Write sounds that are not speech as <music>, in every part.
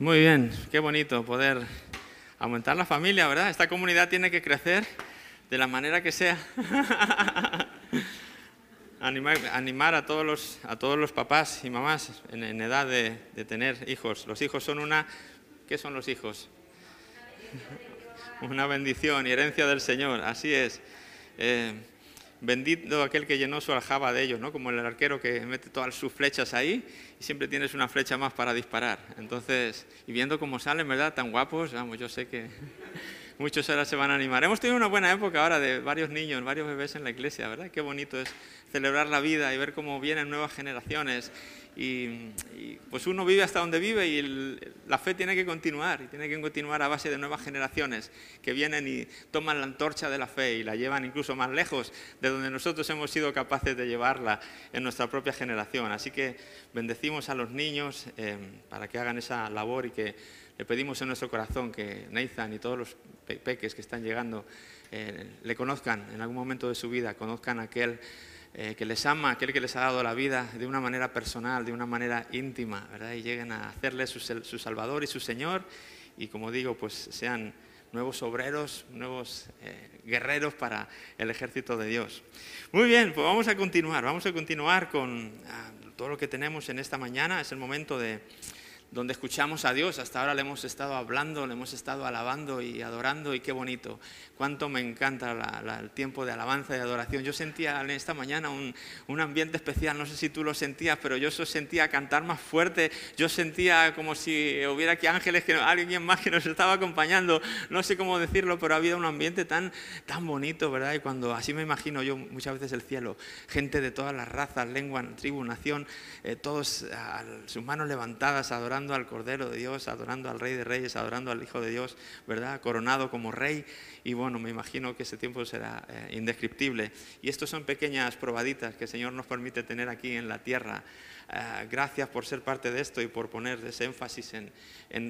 Muy bien, qué bonito poder aumentar la familia, ¿verdad? Esta comunidad tiene que crecer de la manera que sea. <laughs> animar, a, todos los, a todos los papás y mamás en, edad de, tener hijos. Los hijos son una... ¿Qué son los hijos? <laughs> Una bendición y herencia del Señor, así es. Eh, Bendito aquel que llenó su aljaba de ellos, ¿no? Como el arquero que mete todas sus flechas ahí y siempre tienes una flecha más para disparar. Entonces, y viendo cómo salen, ¿verdad? Tan guapos, vamos, yo sé que <laughs> muchos ahora se van a animar. Hemos tenido una buena época ahora de varios niños, varios bebés en la iglesia, ¿verdad? Qué bonito es celebrar la vida y ver cómo vienen nuevas generaciones y, pues uno vive hasta donde vive y la fe tiene que continuar, y tiene que continuar a base de nuevas generaciones que vienen y toman la antorcha de la fe y la llevan incluso más lejos de donde nosotros hemos sido capaces de llevarla en nuestra propia generación. Así que bendecimos a los niños eh, para que hagan esa labor y que le pedimos en nuestro corazón que Nathan y todos los peques que están llegando eh, le conozcan en algún momento de su vida, conozcan aquel eh, que les ama, aquel que les ha dado la vida de una manera personal, de una manera íntima, ¿verdad? Y lleguen a hacerle su, Salvador y su Señor y como digo, pues sean nuevos obreros, nuevos eh, guerreros para el ejército de Dios. Muy bien, pues vamos a continuar, vamos a continuar con ah, todo lo que tenemos en esta mañana. Es el momento de donde escuchamos a Dios. Hasta ahora le hemos estado hablando, le hemos estado alabando y adorando y qué bonito. Cuánto me encanta el tiempo de alabanza y adoración. Yo sentía en esta mañana un, un, ambiente especial, no sé si tú lo sentías, pero yo sentía cantar más fuerte. Yo sentía como si hubiera aquí ángeles, que alguien más que nos estaba acompañando. No sé cómo decirlo, pero había un ambiente tan, tan bonito, ¿verdad? Y cuando así me imagino yo muchas veces el cielo, gente de todas las razas, lengua, tribu, nación, eh, todos sus manos levantadas adorando adorando al Cordero de Dios, adorando al Rey de Reyes, adorando al Hijo de Dios, ¿verdad? Coronado como Rey. Y bueno, me imagino que ese tiempo será eh, indescriptible. Y estos son pequeñas probaditas que el Señor nos permite tener aquí en la tierra. Eh, gracias por ser parte de esto y por poner ese énfasis en,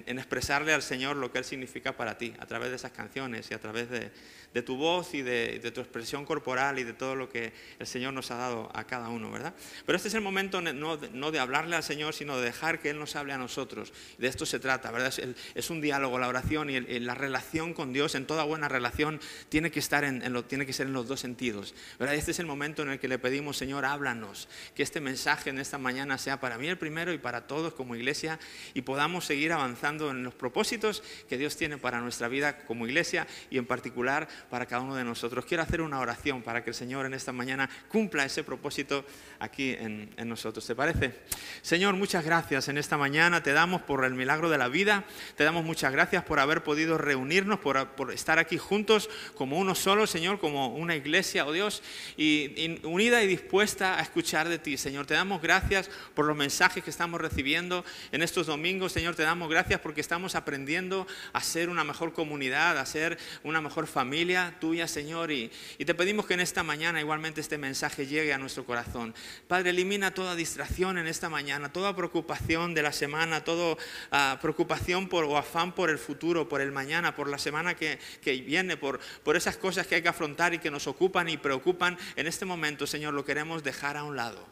expresarle al Señor lo que Él significa para ti, a través de esas canciones y a través de, de tu voz y de, tu expresión corporal y de todo lo que el Señor nos ha dado a cada uno, ¿verdad? Pero este es el momento no, de hablarle al Señor, sino de dejar que Él nos hable a nosotros. De esto se trata, ¿verdad? Es, un diálogo, la oración y la relación con Dios, en toda buena relación, tiene que, estar en, lo, tiene que ser en los dos sentidos, ¿verdad? Este es el momento en el que le pedimos, Señor, háblanos, que este mensaje en esta mañana sea para mí el primero y para todos como iglesia y podamos seguir avanzando en los propósitos que Dios tiene para nuestra vida como iglesia y en particular para cada uno de nosotros. Quiero hacer una oración para que el Señor en esta mañana cumpla ese propósito aquí en, nosotros. ¿Te parece? Señor, muchas gracias en esta mañana. Te damos por el milagro de la vida. Te damos muchas gracias por haber podido reunirnos, por, estar aquí juntos como uno solo, Señor, como una iglesia, oh Dios, y, unida y dispuesta a escuchar de ti, Señor. Te damos gracias por los mensajes que estamos recibiendo en estos domingos, Señor. Te damos gracias porque estamos aprendiendo a ser una mejor comunidad, a ser una mejor familia tuya, Señor. Y, te pedimos que en esta mañana igualmente este mensaje llegue a nuestro corazón. Padre, elimina toda distracción en esta mañana, toda preocupación de la semana, toda ah, preocupación por, o afán por el futuro, por el mañana, por la semana que, que viene, por, por esas cosas que hay que afrontar y que nos ocupan y preocupan. En este momento, Señor, lo queremos dejar a un lado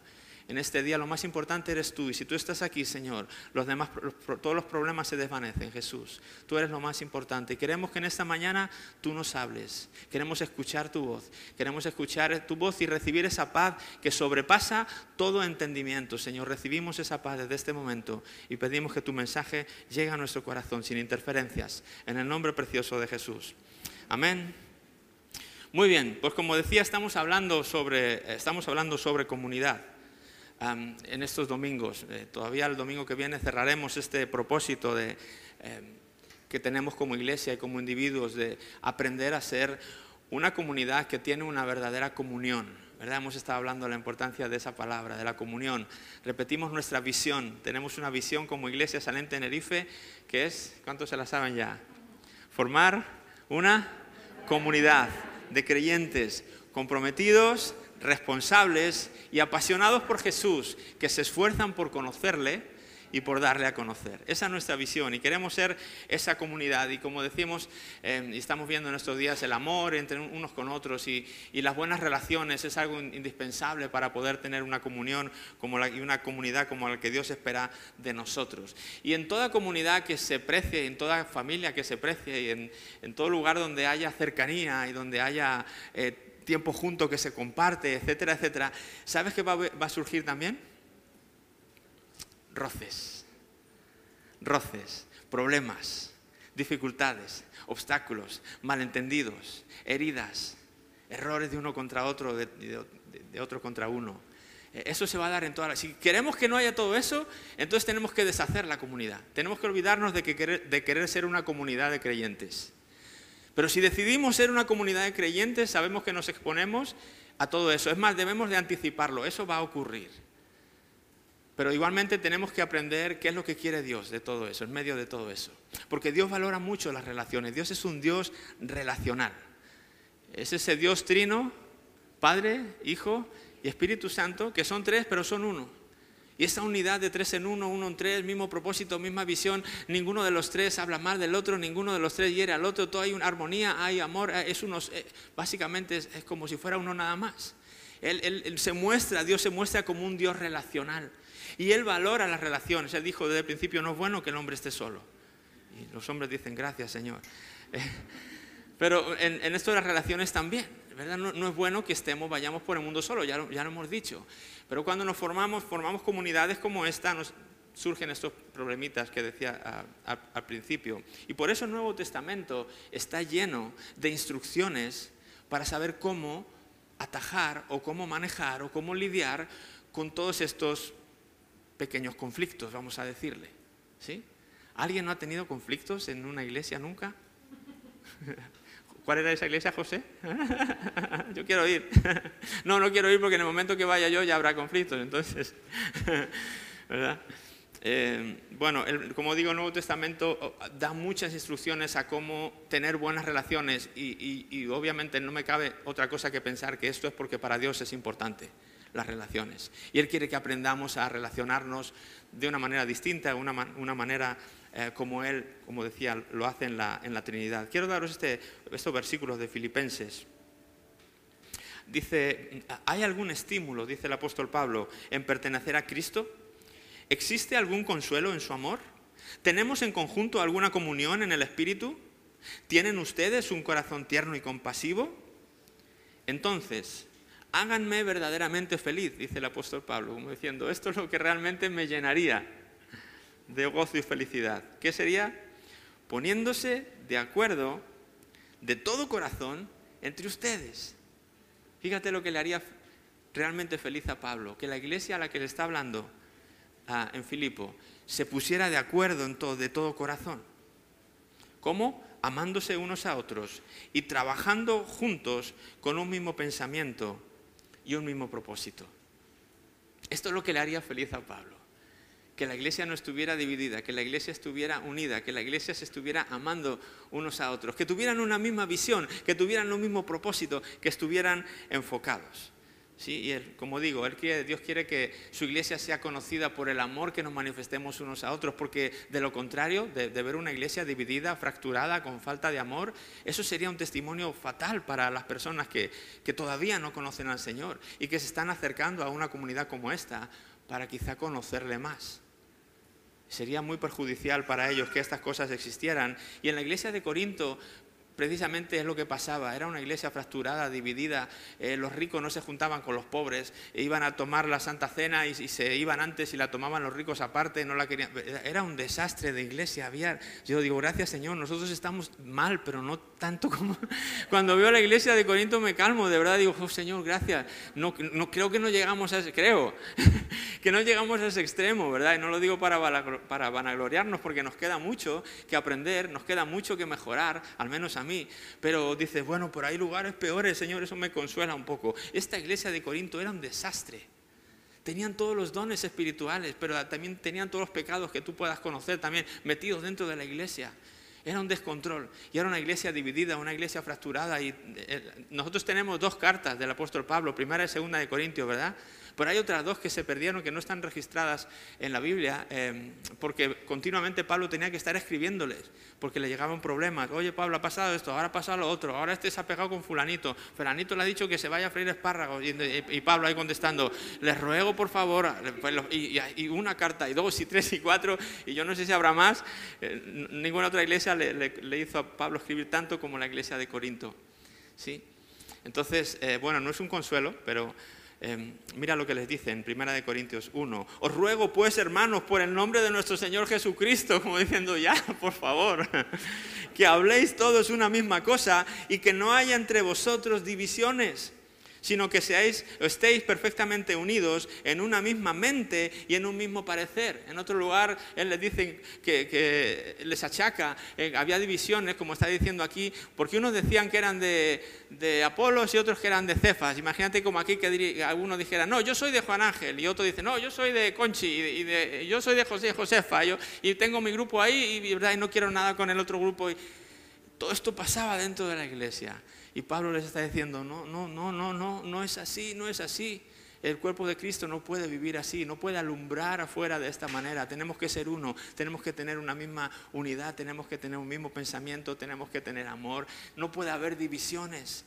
en este día lo más importante eres tú. Y si tú estás aquí, Señor, los demás, todos los problemas se desvanecen, Jesús. Tú eres lo más importante. Y queremos que en esta mañana tú nos hables. Queremos escuchar tu voz. Queremos escuchar tu voz y recibir esa paz que sobrepasa todo entendimiento. Señor, recibimos esa paz desde este momento y pedimos que tu mensaje llegue a nuestro corazón sin interferencias. En el nombre precioso de Jesús. Amén. Muy bien, pues como decía, estamos hablando sobre, estamos hablando sobre comunidad en estos domingos. Eh, todavía el domingo que viene cerraremos este propósito de, em, que tenemos como iglesia y como individuos de aprender a ser una comunidad que tiene una verdadera comunión. ¿verdad? Hemos estado hablando de la importancia de esa palabra, de la comunión. Repetimos nuestra visión. Tenemos una visión como Iglesia Salente Tenerife que es, ¿cuántos se la saben ya? Formar una comunidad de creyentes comprometidos responsables y apasionados por Jesús, que se esfuerzan por conocerle y por darle a conocer. Esa es nuestra visión y queremos ser esa comunidad. Y como decimos, eh, y estamos viendo en estos días, el amor entre unos con otros y, las buenas relaciones es algo indispensable para poder tener una comunión como y una comunidad como la que Dios espera de nosotros. Y en toda comunidad que se precie, en toda familia que se precie y en, todo lugar donde haya cercanía y donde haya... Eh, tiempo junto que se comparte, etcétera, etcétera, ¿sabes qué va a surgir también? roces, roces, problemas, dificultades, obstáculos, malentendidos, heridas, errores de uno contra otro, de, otro contra uno. E, eso se va a dar en todas las... Si queremos que no haya todo eso, entonces tenemos que deshacer la comunidad. Tenemos que olvidarnos de, que de querer ser una comunidad de creyentes. Pero si decidimos ser una comunidad de creyentes, sabemos que nos exponemos a todo eso. Es más, debemos de anticiparlo. Eso va a ocurrir. Pero igualmente tenemos que aprender qué es lo que quiere Dios de todo eso, en medio de todo eso. Porque Dios valora mucho las relaciones. Dios es un Dios relacional. Es ese Dios trino, Padre, Hijo y Espíritu Santo, que son tres, pero son uno. Y esa unidad de tres en uno, uno en tres, mismo propósito, misma visión, ninguno de los tres habla mal del otro, ninguno de los tres hiere al otro, todo hay una armonía, hay amor, es unos, eh, básicamente es, como si fuera uno nada más. él se muestra, Dios se muestra como un Dios relacional. Y Él valora las relaciones. Él dijo desde el principio, no es bueno que el hombre esté solo. Y los hombres dicen, gracias Señor. pero en, esto de las relaciones también, ¿verdad? No, es bueno que estemos, vayamos por el mundo solo, ya lo, ya lo hemos dicho. Pero cuando nos formamos, formamos comunidades como esta, nos surgen estos problemitas que decía al principio. Y por eso el Nuevo Testamento está lleno de instrucciones para saber cómo atajar o cómo manejar o cómo lidiar con todos estos pequeños conflictos, vamos a decirle. ¿Sí? ¿Alguien no ha tenido conflictos en una iglesia nunca? <laughs> ¿Cuál era esa iglesia, José? <laughs> yo quiero ir. <laughs> no, no quiero ir porque en el momento que vaya yo ya habrá conflictos, entonces, <laughs> ¿verdad? Eh, bueno, como digo, el Nuevo Testamento oh, da muchas instrucciones a cómo tener buenas relaciones y obviamente no me cabe otra cosa que pensar que esto es porque para Dios es importante las relaciones. Y Él quiere que aprendamos a relacionarnos de una manera distinta, una, una manera eh, como Él, como decía, lo hace en la, en la Trinidad. Quiero daros este, estos versículos de Filipenses. Dice, ¿hay algún estímulo, dice el apóstol Pablo, en pertenecer a Cristo? ¿Existe algún consuelo en su amor? ¿Tenemos en conjunto alguna comunión en el Espíritu? ¿Tienen ustedes un corazón tierno y compasivo? Entonces, háganme verdaderamente feliz, dice el apóstol Pablo, como diciendo, esto es lo que realmente me llenaría de gozo y felicidad. ¿Qué sería? Poniéndose de acuerdo de todo corazón entre ustedes. Fíjate lo que le haría realmente feliz a Pablo, que la iglesia a la que le está hablando en Filipo se pusiera de acuerdo en todo, de todo corazón. ¿Cómo? Amándose unos a otros y trabajando juntos con un mismo pensamiento y un mismo propósito. Esto es lo que le haría feliz a Pablo. Que la iglesia no estuviera dividida, que la iglesia estuviera unida, que la iglesia se estuviera amando unos a otros, que tuvieran una misma visión, que tuvieran un mismo propósito, que estuvieran enfocados. ¿Sí? Y él, como digo, él quiere, Dios quiere que su iglesia sea conocida por el amor que nos manifestemos unos a otros, porque de lo contrario, de, ver una iglesia dividida, fracturada, con falta de amor, eso sería un testimonio fatal para las personas que, que todavía no conocen al Señor y que se están acercando a una comunidad como esta para quizá conocerle más. Sería muy perjudicial para ellos que estas cosas existieran. Y en la iglesia de Corinto precisamente es lo que pasaba. Era una iglesia fracturada, dividida. Eh, los ricos no se juntaban con los pobres. E iban a tomar la Santa Cena y, se iban antes y la tomaban los ricos aparte. No la querían. Era un desastre de iglesia. Había, yo digo, gracias Señor, nosotros estamos mal, pero no tanto como... <laughs> Cuando veo la iglesia de Corinto me calmo. De verdad digo, oh, Señor, gracias. No, creo que no llegamos a ese... Creo <laughs> que no llegamos a ese extremo, ¿verdad? Y no lo digo para, para vanagloriarnos porque nos queda mucho que aprender, nos queda mucho que mejorar, al menos a mí, pero dices, bueno, por hay lugares peores, Señor, eso me consuela un poco. Esta iglesia de Corinto era un desastre. Tenían todos los dones espirituales, pero también tenían todos los pecados que tú puedas conocer también metidos dentro de la iglesia. Era un descontrol y era una iglesia dividida, una iglesia fracturada. Y eh, nosotros tenemos dos cartas del apóstol Pablo, primera y segunda de Corintios, ¿verdad? Pero hay otras dos que se perdieron, que no están registradas en la Biblia, eh, porque continuamente Pablo tenía que estar escribiéndoles, porque le llegaban problemas. Oye, Pablo, ha pasado esto, ahora ha pasado lo otro, ahora este se ha pegado con fulanito, fulanito le ha dicho que se vaya a freír espárragos, y, Pablo ahí contestando, les ruego por favor, pues y, una carta, y dos, y tres, y cuatro, y yo no sé si habrá más, eh, ninguna otra iglesia le, le hizo a Pablo escribir tanto como la iglesia de Corinto. ¿Sí? Entonces, eh, bueno, no es un consuelo, pero em, mira lo que les dice en 1 Corintios 1. Os ruego pues, hermanos, por el nombre de nuestro Señor Jesucristo, <laughs> como diciendo ya, por favor, <laughs> que habléis todos una misma cosa y que no haya entre vosotros divisiones sino que seáis, estéis perfectamente unidos en una misma mente y en un mismo parecer. En otro lugar, él les dice que, les achaca, eh, había divisiones, como está diciendo aquí, porque unos decían que eran de, Apolos y otros que eran de Cefas. Imagínate como aquí que algunos dijeran, no, yo soy de Juan Ángel, y otro dice, no, yo soy de Conchi, y, yo soy de José Josefa, y tengo mi grupo ahí, y, y no quiero nada con el otro grupo. Y todo esto pasaba dentro de la iglesia. Y Pablo les está diciendo, no, no, no, no, no, no es así, no es así. El cuerpo de Cristo no puede vivir así, no puede alumbrar afuera de esta manera. Tenemos que ser uno, tenemos que tener una misma unidad, tenemos que tener un mismo pensamiento, tenemos que tener amor. No puede haber divisiones.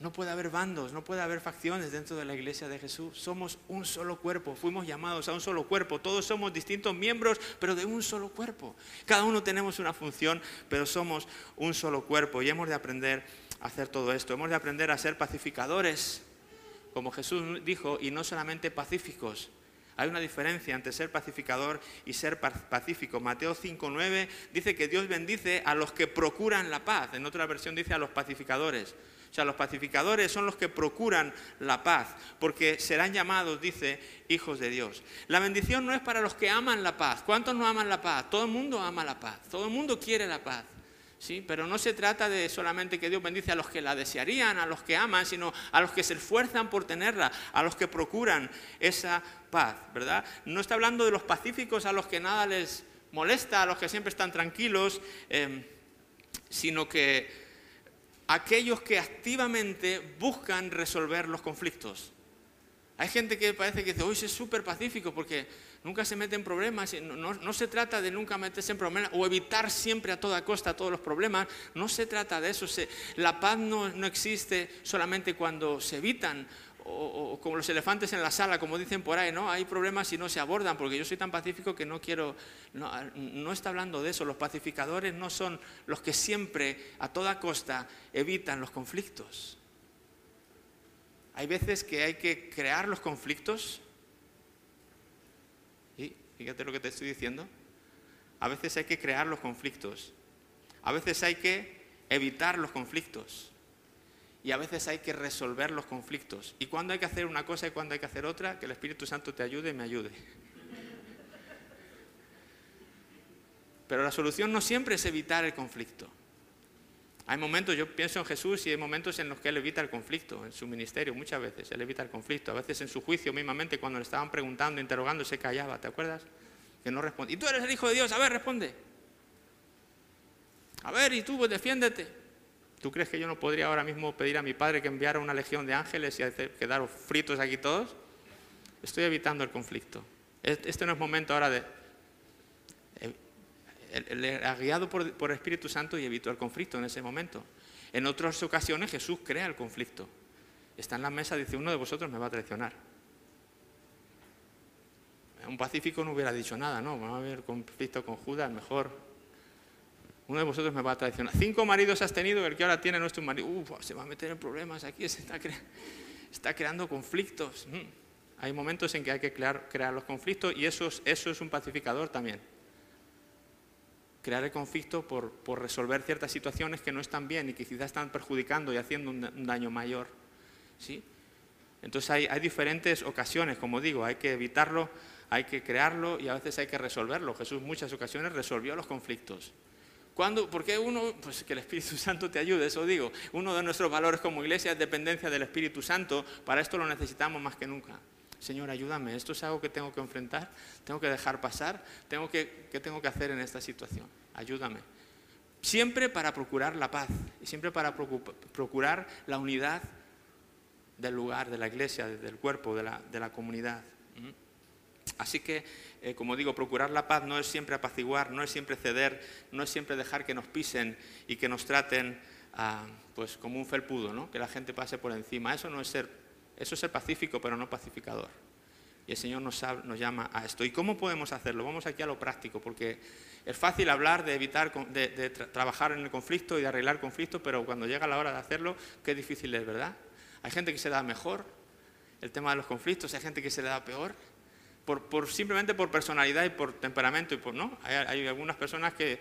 No puede haber bandos, no puede haber facciones dentro de la iglesia de Jesús. Somos un solo cuerpo, fuimos llamados a un solo cuerpo. Todos somos distintos miembros, pero de un solo cuerpo. Cada uno tenemos una función, pero somos un solo cuerpo. Y hemos de aprender a hacer todo esto. Hemos de aprender a ser pacificadores, como Jesús dijo, y no solamente pacíficos. Hay una diferencia entre ser pacificador y ser pacífico. Mateo 5.9 dice que Dios bendice a los que procuran la paz. En otra versión dice a los pacificadores. O sea, los pacificadores son los que procuran la paz, porque serán llamados, dice, hijos de Dios. La bendición no es para los que aman la paz. ¿Cuántos no aman la paz? Todo el mundo ama la paz, todo el mundo quiere la paz. ¿Sí? Pero no se trata de solamente que Dios bendice a los que la desearían, a los que aman, sino a los que se esfuerzan por tenerla, a los que procuran esa paz, ¿verdad? No está hablando de los pacíficos a los que nada les molesta, a los que siempre están tranquilos, eh, sino que aquellos que activamente buscan resolver los conflictos. Hay gente que parece que dice, hoy es súper pacífico porque nunca se mete en problemas. No, no, se trata de nunca meterse en problemas o evitar siempre a toda costa todos los problemas. No se trata de eso. la paz no, no existe solamente cuando se evitan o, como los elefantes en la sala, como dicen por ahí, ¿no? Hay problemas y no se abordan, porque yo soy tan pacífico que no quiero, no, está hablando de eso. Los pacificadores no son los que siempre, a toda costa, evitan los conflictos. Hay veces que hay que crear los conflictos. Y fíjate lo que te estoy diciendo. A veces hay que crear los conflictos. A veces hay que evitar los conflictos y a veces hay que resolver los conflictos. Y cuando hay que hacer una cosa y cuando hay que hacer otra, que el Espíritu Santo te ayude y me ayude. Pero la solución no siempre es evitar el conflicto. Hay momentos, yo pienso en Jesús y hay momentos en los que Él evita el conflicto, en su ministerio, muchas veces Él evita el conflicto, a veces en su juicio mismamente cuando le estaban preguntando, interrogando, se callaba, ¿te acuerdas? Que no responde. Y tú eres el Hijo de Dios, a ver, responde. A ver, y tú, pues, defiéndete. ¿Tú crees que yo no podría ahora mismo pedir a mi padre que enviara una legión de ángeles y quedar fritos aquí todos? Estoy evitando el conflicto. Este no es momento ahora de... ha guiado por, por el Espíritu Santo y evitó el conflicto en ese momento. En otras ocasiones Jesús crea el conflicto. Está en la mesa dice, uno de vosotros me va a traicionar. Un pacífico no hubiera dicho nada, ¿no? Vamos a haber conflicto con Judas, mejor uno de vosotros me va a traicionar. Cinco maridos has tenido, el que ahora tiene nuestro marido, se va a meter en problemas aquí, se está, creando conflictos. Mm. Hay momentos en que hay que crear, los conflictos y eso, es un pacificador también. Crear el conflicto por, resolver ciertas situaciones que no están bien y que quizás están perjudicando y haciendo un, daño mayor. ¿sí? Entonces hay, hay diferentes ocasiones, como digo, hay que evitarlo, hay que crearlo y a veces hay que resolverlo. Jesús muchas ocasiones resolvió los conflictos. ¿Cuándo? Porque uno, pues que el Espíritu Santo te ayude, eso digo. Uno de nuestros valores como iglesia es dependencia del Espíritu Santo. Para esto lo necesitamos más que nunca. Señor, ayúdame. Esto es algo que tengo que enfrentar, tengo que dejar pasar. Tengo que, ¿Qué tengo que hacer en esta situación? Ayúdame. Siempre para procurar la paz y siempre para procurar la unidad del lugar, de la iglesia, del cuerpo, de la, comunidad. Así que, eh, como digo, procurar la paz no es siempre apaciguar, no es siempre ceder, no es siempre dejar que nos pisen y que nos traten ah, pues, como un felpudo, ¿no? que la gente pase por encima. Eso no es ser, eso es ser pacífico, pero no pacificador. Y el Señor nos, nos llama a esto. ¿Y cómo podemos hacerlo? Vamos aquí a lo práctico, porque es fácil hablar de evitar, de, trabajar en el conflicto y de arreglar conflictos, pero cuando llega la hora de hacerlo, qué difícil es, ¿verdad? Hay gente que se da mejor el tema de los conflictos, hay gente que se da peor, por, simplemente por personalidad y por temperamento. Y por, ¿no? hay, algunas personas que,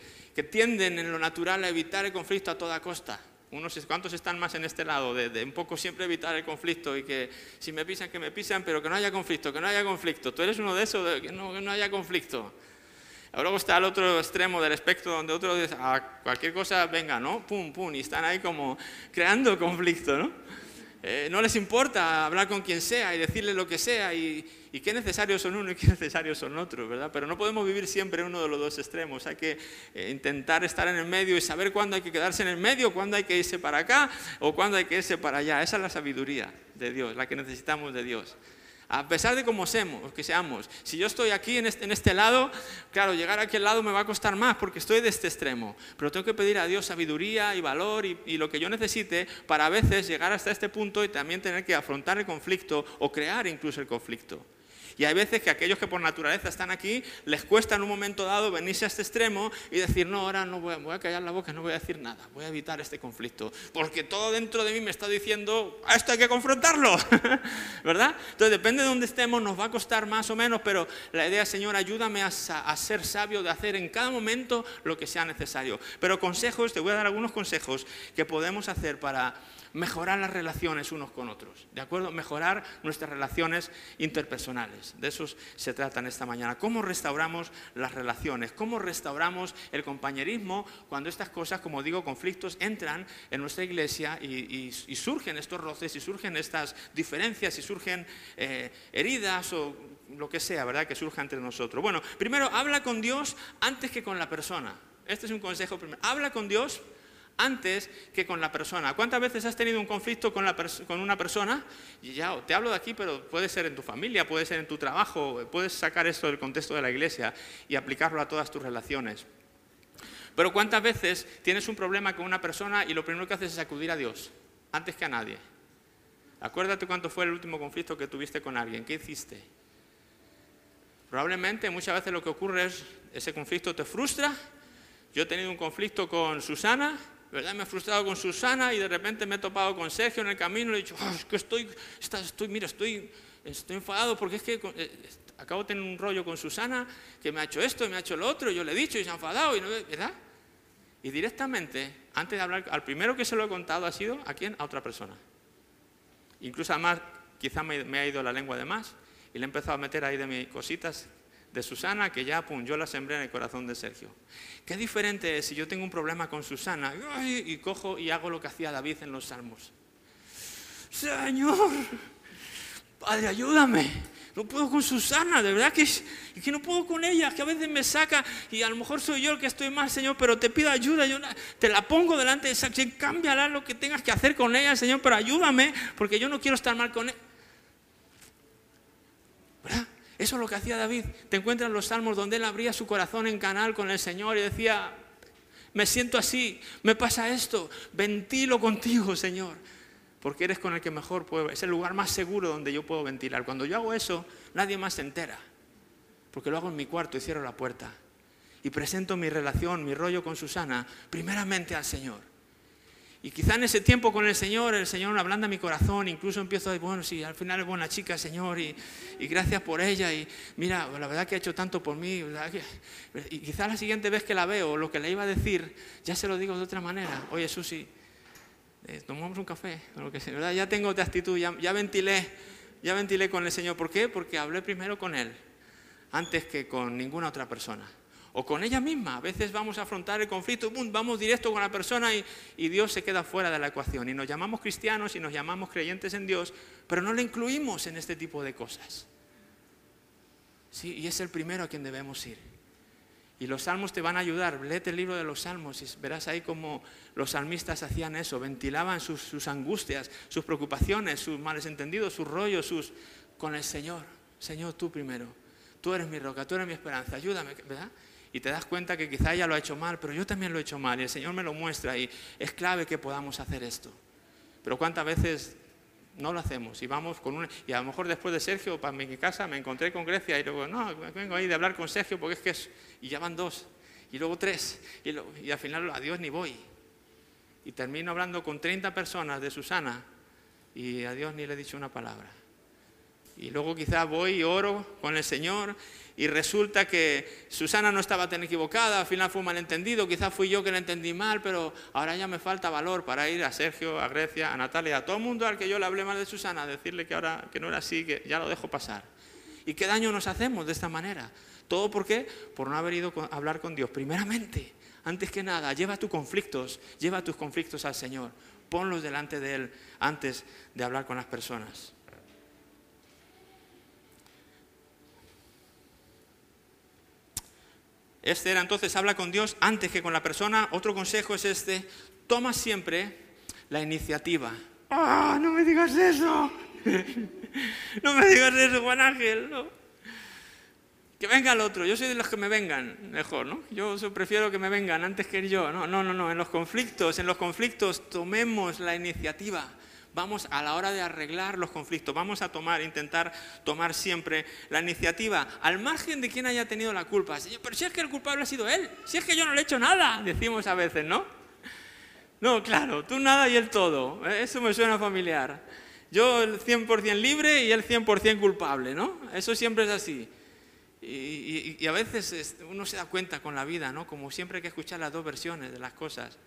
tienden en lo natural a evitar el conflicto a toda costa. Unos, ¿Cuántos están más en este lado? De, un poco siempre evitar el conflicto y que si me pisan, que me pisan, pero que no haya conflicto, que no haya conflicto. Tú eres uno de esos, de que no, que no haya conflicto. Luego está el otro extremo del espectro donde otro dice, a ah, cualquier cosa venga, ¿no? Pum, pum, y están ahí como creando <laughs> conflicto, ¿no? Eh, no les importa hablar con quien sea y decirle lo que sea y, y qué necesarios son uno y qué <laughs> necesarios son otros, ¿verdad? Pero no podemos vivir siempre en uno de los dos extremos. Hay que eh, intentar estar en el medio y saber cuándo hay que quedarse en el medio, cuándo hay que irse para acá o cuándo hay que irse para allá. Esa es la sabiduría de Dios, la que necesitamos de Dios. A pesar de cómo seamos, que seamos, si yo estoy aquí en este, este, lado, claro, llegar a aquel lado me va a costar más porque estoy de este extremo. Pero tengo que pedir a Dios sabiduría y valor y, y lo que yo necesite para a veces llegar hasta este punto y también tener que afrontar el conflicto o crear incluso el conflicto. Y hay veces que aquellos que por naturaleza están aquí, les cuesta en un momento dado venirse a este extremo y decir, no, ahora no voy a, voy a callar la boca, no voy a decir nada, voy a evitar este conflicto, porque todo dentro de mí me está diciendo, a esto hay que confrontarlo, <laughs> ¿verdad? Entonces depende de dónde estemos, nos va a costar más o menos, pero la idea, Señor, ayúdame a, a ser sabio de hacer en cada momento lo que sea necesario. Pero consejos, te voy a dar algunos consejos que podemos hacer para mejorar las relaciones unos con otros, ¿de acuerdo? Mejorar nuestras relaciones interpersonales. De eso se trata en esta mañana. ¿Cómo restauramos las relaciones? ¿Cómo restauramos el compañerismo cuando estas cosas, como digo, conflictos entran en nuestra iglesia y, surgen estos roces y surgen estas diferencias y surgen eh, heridas o lo que sea, ¿verdad? Que surja entre nosotros. Bueno, primero, habla con Dios antes que con la persona. Este es un consejo primero. Habla con Dios antes que con la persona. ¿Cuántas veces has tenido un conflicto con, una persona? Y ya te hablo de aquí, pero puede ser en tu familia, puede ser en tu trabajo, puedes sacar esto del contexto de la iglesia y aplicarlo a todas tus relaciones. Pero ¿cuántas veces tienes un problema con una persona y lo primero que haces es acudir a Dios, antes que a nadie? Acuérdate cuánto fue el último conflicto que tuviste con alguien, ¿qué hiciste? Probablemente muchas veces lo que ocurre es, ese conflicto te frustra. Yo he tenido un conflicto con Susana ¿verdad? Me he frustrado con Susana y de repente me he topado con Sergio en el camino y le he dicho, es que estoy, mira, estoy, estoy enfadado porque es que eh, acabo de tener un rollo con Susana que me ha hecho esto me ha hecho lo otro yo le he dicho y se ha enfadado, y no, ¿verdad? Y directamente, antes de hablar, al primero que se lo he contado ha sido a quién? A otra persona. Incluso además, quizá me, me ha ido la lengua de más y le he empezado a meter ahí de mis cositas de Susana que ya, pum, la sembré en el corazón de Sergio. Qué diferente es si yo tengo un problema con Susana y cojo y hago lo que hacía David en los salmos. Señor, Padre, ayúdame. No puedo con Susana, de verdad que, que no puedo con ella, que a veces me saca y a lo mejor soy yo el que estoy mal, Señor, pero te pido ayuda, yo te la pongo delante de esa, cámbiala lo que tengas que hacer con ella, Señor, pero ayúdame porque yo no quiero estar mal con ella. Eso es lo que hacía David. Te encuentras en los salmos donde él abría su corazón en canal con el Señor y decía, me siento así, me pasa esto, ventilo contigo, Señor, porque eres con el que mejor puedo, es el lugar más seguro donde yo puedo ventilar. Cuando yo hago eso, nadie más se entera, porque lo hago en mi cuarto y cierro la puerta y presento mi relación, mi rollo con Susana, primeramente al Señor. Y quizá en ese tiempo con el Señor, el Señor ablanda mi corazón, incluso empiezo a decir, bueno, sí, al final es buena chica, Señor, y, gracias por ella, y mira, la verdad que ha hecho tanto por mí, y quizá la siguiente vez que la veo, lo que le iba a decir, ya se lo digo de otra manera, oye, Susi, eh, tomamos un café, lo que sea, ¿verdad? ya tengo otra actitud, ya, ya ventilé, ya ventilé con el Señor, ¿por qué? Porque hablé primero con Él, antes que con ninguna otra persona o con ella misma. A veces vamos a afrontar el conflicto, vamos directo con la persona y, Dios se queda fuera de la ecuación. Y nos llamamos cristianos y nos llamamos creyentes en Dios, pero no le incluimos en este tipo de cosas. Sí, y es el primero a quien debemos ir. Y los salmos te van a ayudar. Léete el libro de los salmos y verás ahí cómo los salmistas hacían eso, ventilaban sus, angustias, sus preocupaciones, sus males entendidos, sus rollos, sus con el Señor. Señor, tú primero. Tú eres mi roca, tú eres mi esperanza, ayúdame, ¿verdad? Y te das cuenta que quizá ella lo ha hecho mal, pero yo también lo he hecho mal y el Señor me lo muestra y es clave que podamos hacer esto. Pero cuántas veces no lo hacemos y vamos con una... Y a lo mejor después de Sergio, para mi casa, me encontré con Grecia y luego, no, vengo ahí de hablar con Sergio porque es que es... Y ya van dos, y luego tres, y, y al final a Dios ni voy. Y termino hablando con 30 personas de Susana y a Dios ni le he dicho una palabra. Y luego quizás voy y oro con el Señor y resulta que Susana no estaba tan equivocada, al final fue un malentendido, quizás fui yo que la entendí mal, pero ahora ya me falta valor para ir a Sergio, a Grecia, a Natalia, a todo el mundo al que yo le hablé mal de Susana, decirle que ahora que no era así, que ya lo dejo pasar. ¿Y qué daño nos hacemos de esta manera? ¿Todo por qué? Por no haber ido a hablar con Dios. Primeramente, antes que nada, lleva tus conflictos, lleva tus conflictos al Señor, ponlos delante de Él antes de hablar con las personas. Este era entonces habla con Dios antes que con la persona. Otro consejo es este, toma siempre la iniciativa. ¡Ah, no me digas eso! <laughs> no me digas eso, Juan Ángel. Que venga el otro. Yo soy de los que me vengan, mejor, ¿no? Yo prefiero que me vengan antes que yo. No, no, no, no. En los conflictos, en los conflictos tomemos la iniciativa vamos a la hora de arreglar los conflictos, vamos a tomar, intentar tomar siempre la iniciativa, al margen de quien haya tenido la culpa. Pero si es que el culpable ha sido él, si es que yo no le he hecho nada, <laughs> decimos a veces, ¿no? No, claro, tú nada y él todo. Eso me suena familiar. Yo el 100% libre y él 100% culpable, ¿no? Eso siempre es así. Y, a veces uno se da cuenta con la vida, ¿no? Como siempre hay que escuchar las dos versiones de las cosas.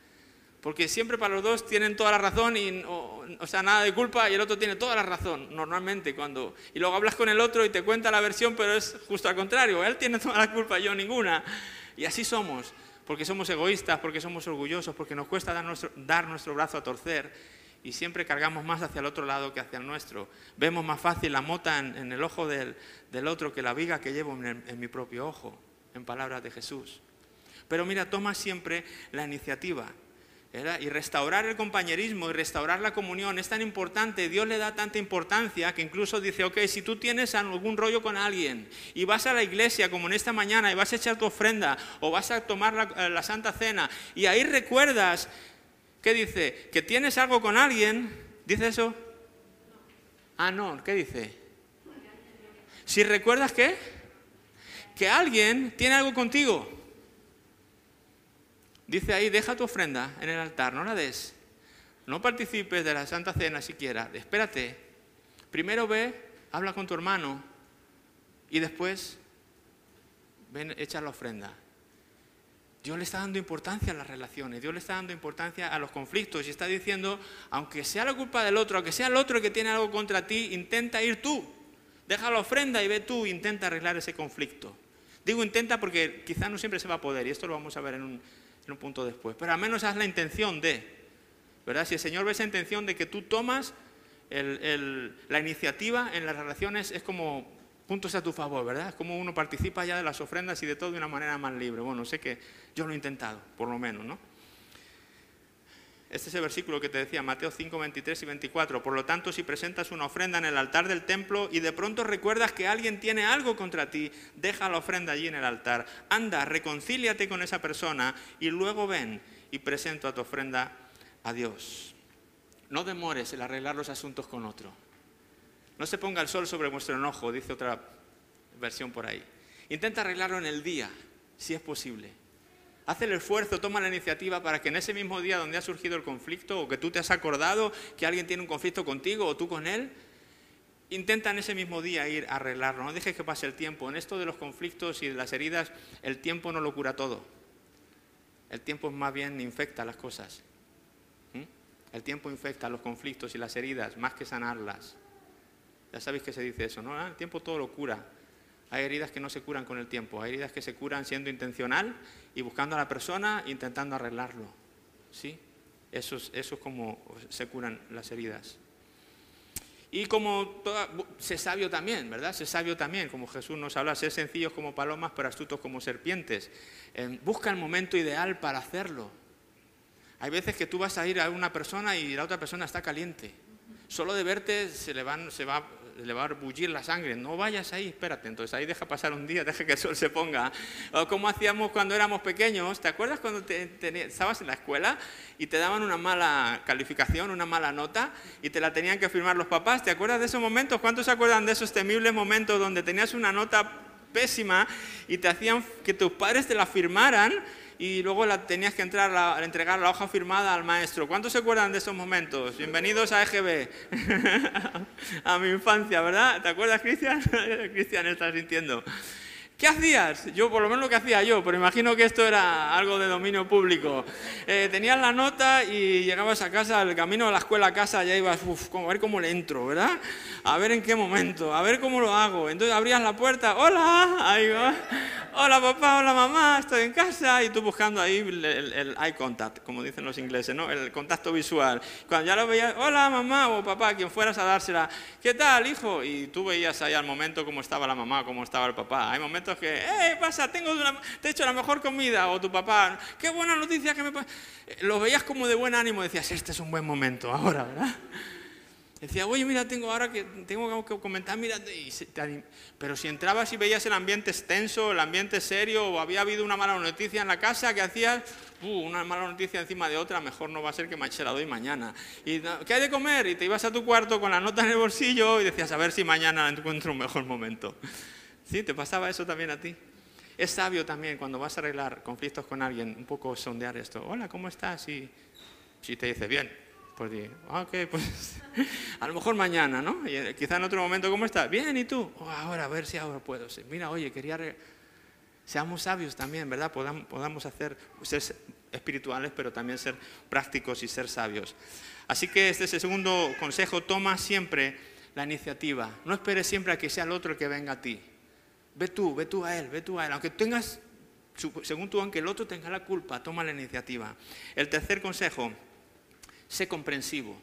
Porque siempre para los dos tienen toda la razón, y, o, sea, nada de culpa, y el otro tiene toda la razón, normalmente. cuando Y luego hablas con el otro y te cuenta la versión, pero es justo al contrario. Él tiene toda la culpa, yo ninguna. Y así somos, porque somos egoístas, porque somos orgullosos, porque nos cuesta dar nuestro, dar nuestro brazo a torcer y siempre cargamos más hacia el otro lado que hacia el nuestro. Vemos más fácil la mota en, el ojo del, otro que la viga que llevo en, en mi propio ojo, en palabras de Jesús. Pero mira, toma siempre la iniciativa. Y restaurar el compañerismo y restaurar la comunión es tan importante, Dios le da tanta importancia que incluso dice, ok, si tú tienes algún rollo con alguien y vas a la iglesia como en esta mañana y vas a echar tu ofrenda o vas a tomar la, eh, la Santa Cena y ahí recuerdas, ¿qué dice? Que tienes algo con alguien, ¿dice eso? Ah, no, ¿qué dice? Si recuerdas qué? Que alguien tiene algo contigo. Dice ahí, deja tu ofrenda en el altar, no la des. No participes de la Santa Cena siquiera. Espérate. Primero ve, habla con tu hermano y después ven, echa la ofrenda. Dios le está dando importancia a las relaciones, Dios le está dando importancia a los conflictos y está diciendo, aunque sea la culpa del otro, aunque sea el otro que tiene algo contra ti, intenta ir tú. Deja la ofrenda y ve tú, intenta arreglar ese conflicto. Digo intenta porque quizás no siempre se va a poder y esto lo vamos a ver en un, un punto después. Pero al menos haz la intención de, ¿verdad? Si el Señor ve esa intención de que tú tomas la iniciativa en las relaciones, es como puntos a tu favor, ¿verdad? Es como uno participa ya de las ofrendas y de todo de una manera más libre. Bueno, sé que yo lo he intentado, por lo menos, ¿no? Este es el versículo que te decía, Mateo 5, 23 y 24. Por lo tanto, si presentas una ofrenda en el altar del templo y de pronto recuerdas que alguien tiene algo contra ti, deja la ofrenda allí en el altar. Anda, reconcíliate con esa persona y luego ven y presenta tu ofrenda a Dios. No demores el arreglar los asuntos con otro. No se ponga el sol sobre vuestro enojo, dice otra versión por ahí. Intenta arreglarlo en el día, si es posible. Haz el esfuerzo, toma la iniciativa para que en ese mismo día donde ha surgido el conflicto o que tú te has acordado que alguien tiene un conflicto contigo o tú con él, intenta en ese mismo día ir a arreglarlo. No dejes que pase el tiempo. En esto de los conflictos y de las heridas, el tiempo no lo cura todo. El tiempo más bien infecta las cosas. ¿Mm? El tiempo infecta los conflictos y las heridas más que sanarlas. Ya sabéis que se dice eso, ¿no? Ah, el tiempo todo lo cura. Hay heridas que no se curan con el tiempo, hay heridas que se curan siendo intencional y buscando a la persona e intentando arreglarlo. ¿Sí? Eso es, como se curan las heridas. Y como toda, sé sabio también, ¿verdad? Sé sabio también, como Jesús nos habla, ser sencillos como palomas, pero astutos como serpientes. Busca el momento ideal para hacerlo. Hay veces que tú vas a ir a una persona y la otra persona está caliente. Solo de verte se le, van, se va le va a bullir la sangre. No vayas ahí, espérate. Entonces ahí deja pasar un día, <laughs> deja que el sol se ponga. O como hacíamos cuando éramos pequeños. ¿Te acuerdas cuando estabas en la escuela y te daban una mala calificación, una mala nota y te la tenían que firmar los papás? ¿Te acuerdas de esos momentos? ¿Cuántos se acuerdan de esos temibles momentos donde tenías una nota pésima y te hacían que tus padres te la firmaran? Y luego la, tenías que entrar a, entregar la hoja firmada al maestro. ¿Cuántos se acuerdan de esos momentos? Bienvenidos a EGB, <laughs> a mi infancia, ¿verdad? ¿Te acuerdas, Cristian? <laughs> Cristian está sintiendo. ¿Qué hacías? Yo, por lo menos lo que hacía yo, pero imagino que esto era algo de dominio público. Eh, tenías la nota y llegabas a casa, el camino a la escuela a casa, ya ibas, uff, a ver cómo le entro, ¿verdad? A ver en qué momento, a ver cómo lo hago. Entonces abrías la puerta, hola, ahí va. Hola papá, hola mamá, estoy en casa. Y tú buscando ahí el, el, eye contact, como dicen los ingleses, ¿no? El contacto visual. Cuando ya lo veías, hola mamá o papá, quien fueras a dársela, ¿qué tal, hijo? Y tú veías ahí al momento cómo estaba la mamá, cómo estaba el papá. Hay momentos que, ¡eh, pasa! Tengo te he hecho la mejor comida. O tu papá, ¡qué buena noticia que me Lo veías como de buen ánimo, decías, este es un buen momento ahora, ¿verdad? Decía, oye, mira, tengo ahora que tengo que comentar, mira, pero si entrabas y veías el ambiente extenso, el ambiente serio, o había habido una mala noticia en la casa, ¿qué hacías? Uh, una mala noticia encima de otra, mejor no va a ser que se la doy mañana. ¿Y qué hay de comer? Y te ibas a tu cuarto con la nota en el bolsillo y decías, a ver si mañana encuentro un mejor momento. ¿Sí? ¿Te pasaba eso también a ti? Es sabio también cuando vas a arreglar conflictos con alguien, un poco sondear esto. Hola, ¿cómo estás? Y si te dice bien, pues di, ah, ok, pues <laughs> a lo mejor mañana, ¿no? Y eh, quizá en otro momento, ¿cómo estás? Bien, ¿y tú? Oh, ahora, a ver si ahora puedo. Mira, oye, quería... Seamos sabios también, ¿verdad? Podamos, hacer, ser espirituales, pero también ser prácticos y ser sabios. Así que este es el segundo consejo, toma siempre la iniciativa. No esperes siempre a que sea el otro el que venga a ti. Ve tú, ve tú a él, ve tú a él. Aunque tengas, según tú, aunque el otro tenga la culpa, toma la iniciativa. El tercer consejo, sé comprensivo.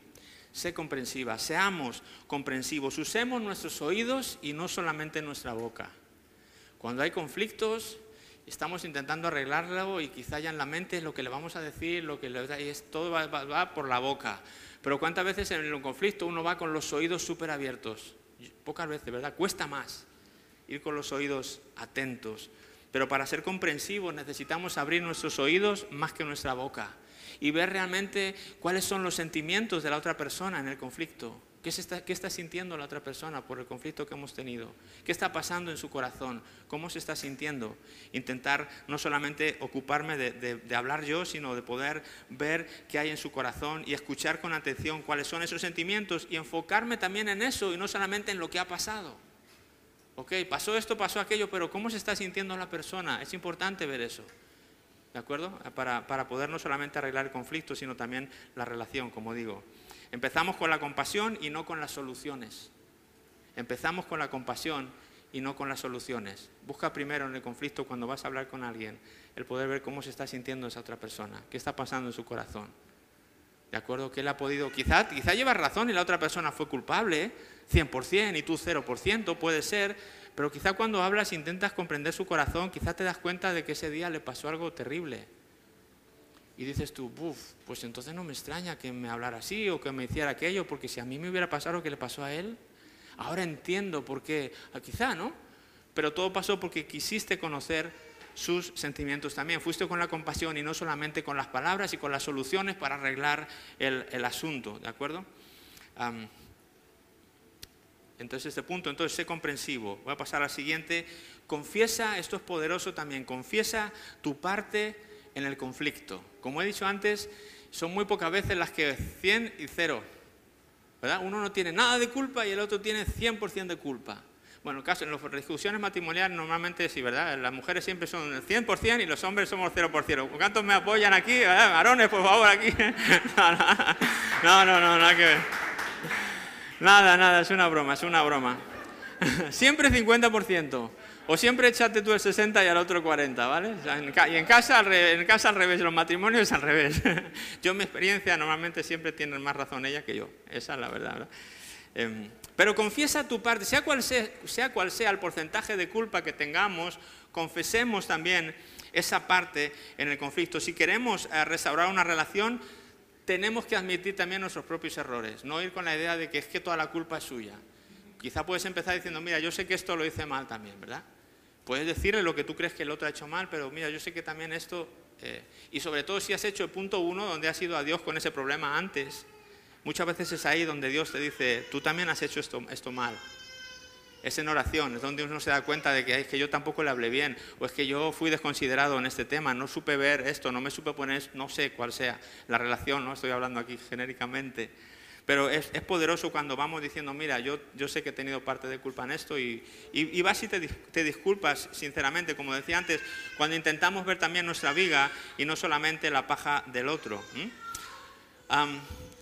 Sé comprensiva, seamos comprensivos, usemos nuestros oídos y no solamente nuestra boca. Cuando hay conflictos, estamos intentando arreglarlo y quizá ya en la mente lo que le vamos a decir, lo que le, es, todo va, va, por la boca. Pero cuántas veces en el conflicto uno va con los oídos súper abiertos. Pocas veces, ¿verdad? Cuesta más ir con los oídos atentos. Pero para ser comprensivos necesitamos abrir nuestros oídos más que nuestra boca y ver realmente cuáles son los sentimientos de la otra persona en el conflicto. ¿Qué, está, ¿Qué, está, sintiendo la otra persona por el conflicto que hemos tenido? ¿Qué está pasando en su corazón? ¿Cómo se está sintiendo? Intentar no solamente ocuparme de, hablar yo, sino de poder ver qué hay en su corazón y escuchar con atención cuáles son esos sentimientos y enfocarme también en eso y no solamente en lo que ha pasado. Ok, pasó esto, pasó aquello, pero ¿cómo se está sintiendo la persona? Es importante ver eso. ¿De acuerdo? Para, para poder no solamente arreglar el conflicto, sino también la relación, como digo. Empezamos con la compasión y no con las soluciones. Empezamos con la compasión y no con las soluciones. Busca primero en el conflicto, cuando vas a hablar con alguien, el poder ver cómo se está sintiendo esa otra persona, qué está pasando en su corazón. ¿De acuerdo? Que él ha podido, quizá, quizá lleva razón y la otra persona fue culpable, 100% y tú 0%, puede ser, pero quizá cuando hablas intentas comprender su corazón, quizá te das cuenta de que ese día le pasó algo terrible. Y dices tú, Buf, pues entonces no me extraña que me hablara así o que me hiciera aquello, porque si a mí me hubiera pasado lo que le pasó a él, ahora entiendo por qué, ah, quizá, ¿no? Pero todo pasó porque quisiste conocer sus sentimientos también. Fuiste con la compasión y no solamente con las palabras y con las soluciones para arreglar el, asunto, ¿de acuerdo? Entonces, este punto, entonces, sé comprensivo. Voy a pasar al siguiente. Confiesa, esto es poderoso también, confiesa tu parte en el conflicto. Como he dicho antes, son muy pocas veces las que 100 y 0. ¿verdad? Uno no tiene nada de culpa y el otro tiene 100% de culpa. Bueno, en, caso, en las discusiones matrimoniales normalmente sí, ¿verdad? Las mujeres siempre son el 100% y los hombres somos 0%. ¿Cuántos me apoyan aquí? Varones, por favor, aquí. <laughs> No, no, no, nada que ver. Nada, nada, es una broma, es una broma. <laughs> Siempre 50%. O siempre échate tú el 60 y al otro 40, ¿vale? Y en casa, en casa al revés, los matrimonios al revés. <laughs> Yo en mi experiencia normalmente siempre tienen más razón ella que yo. Esa es la verdad. ¿verdad? Em, pero confiesa tu parte, sea cual sea, sea cual sea el porcentaje de culpa que tengamos, confesemos también esa parte en el conflicto. Si queremos eh, restaurar una relación, tenemos que admitir también nuestros propios errores, no ir con la idea de que es que toda la culpa es suya. Quizá puedes empezar diciendo, mira, yo sé que esto lo hice mal también, ¿verdad? Puedes decirle lo que tú crees que el otro ha hecho mal, pero mira, yo sé que también esto... Eh, y sobre todo si has hecho el punto uno donde has ido a Dios con ese problema antes, muchas veces es ahí donde Dios te dice, tú también has hecho esto, esto mal. Es en oración, es donde uno se da cuenta de que es que yo tampoco le hablé bien, o es que yo fui desconsiderado en este tema, no supe ver esto, no me supe poner, no sé cuál sea la relación, no estoy hablando aquí genéricamente. Pero es, poderoso cuando vamos diciendo, mira, yo, yo sé que he tenido parte de culpa en esto y, y, vas y te, disculpas sinceramente, como decía antes, cuando intentamos ver también nuestra viga y no solamente la paja del otro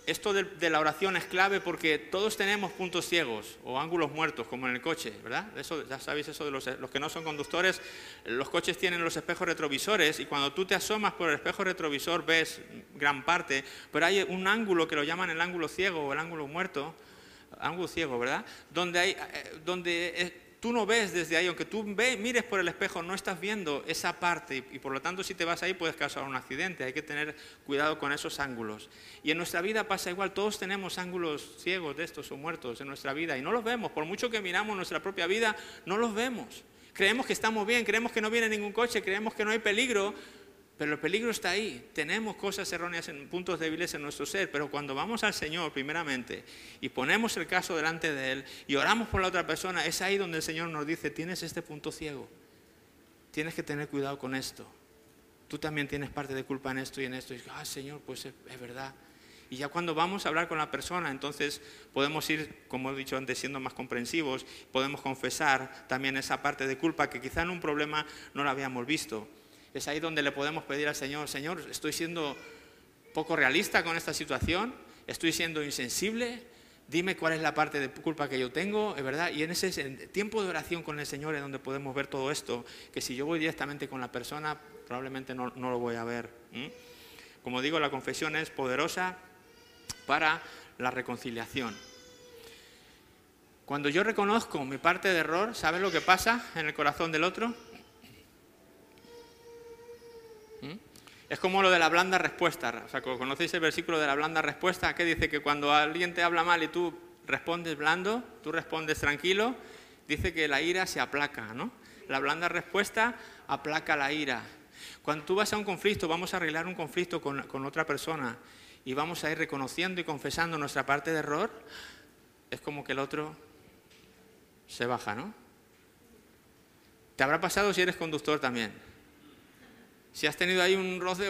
esto de, la oración es clave porque todos tenemos puntos ciegos o ángulos muertos, como en el coche, ¿verdad? Eso, ya sabéis eso de los, que no son conductores, los coches tienen los espejos retrovisores y cuando tú te asomas por el espejo retrovisor ves gran parte, pero hay un ángulo que lo llaman el ángulo ciego o el ángulo muerto, ángulo ciego, ¿verdad? Donde, hay, eh, donde tú no ves desde ahí, aunque tú ve, mires por el espejo, no estás viendo esa parte y, por lo tanto si te vas ahí puedes causar un accidente, hay que tener cuidado con esos ángulos. Y en nuestra vida pasa igual, todos tenemos ángulos ciegos de estos o muertos en nuestra vida y no los vemos, por mucho que miramos nuestra propia vida, no los vemos. Creemos que estamos bien, creemos que no viene ningún coche, creemos que no hay peligro, pero el peligro está ahí. Tenemos cosas erróneas en puntos débiles en nuestro ser, pero cuando vamos al Señor primeramente y ponemos el caso delante de Él y oramos por la otra persona, es ahí donde el Señor nos dice, tienes este punto ciego, tienes que tener cuidado con esto. Tú también tienes parte de culpa en esto y en esto. Y ah, Señor, pues es, es verdad. Y ya cuando vamos a hablar con la persona, entonces podemos ir, como he dicho antes, siendo más comprensivos, podemos confesar también esa parte de culpa que quizá en un problema no la habíamos visto. Es ahí donde le podemos pedir al Señor, Señor, estoy siendo poco realista con esta situación, estoy siendo insensible, dime cuál es la parte de culpa que yo tengo, es verdad. Y en ese tiempo de oración con el Señor es donde podemos ver todo esto, que si yo voy directamente con la persona, probablemente no, lo voy a ver. Como digo, la confesión es poderosa para la reconciliación. Cuando yo reconozco mi parte de error, ¿sabes lo que pasa en el corazón del otro? Es como lo de la blanda respuesta. O sea, ¿conocéis el versículo de la blanda respuesta? Que dice que cuando alguien te habla mal y tú respondes blando, tú respondes tranquilo, dice que la ira se aplaca, ¿no? La blanda respuesta aplaca la ira. Cuando tú vas a un conflicto, vamos a arreglar un conflicto con, con otra persona y vamos a ir reconociendo y confesando nuestra parte de error, es como que el otro se baja, ¿no? Te habrá pasado si eres conductor también. Si has tenido ahí un roce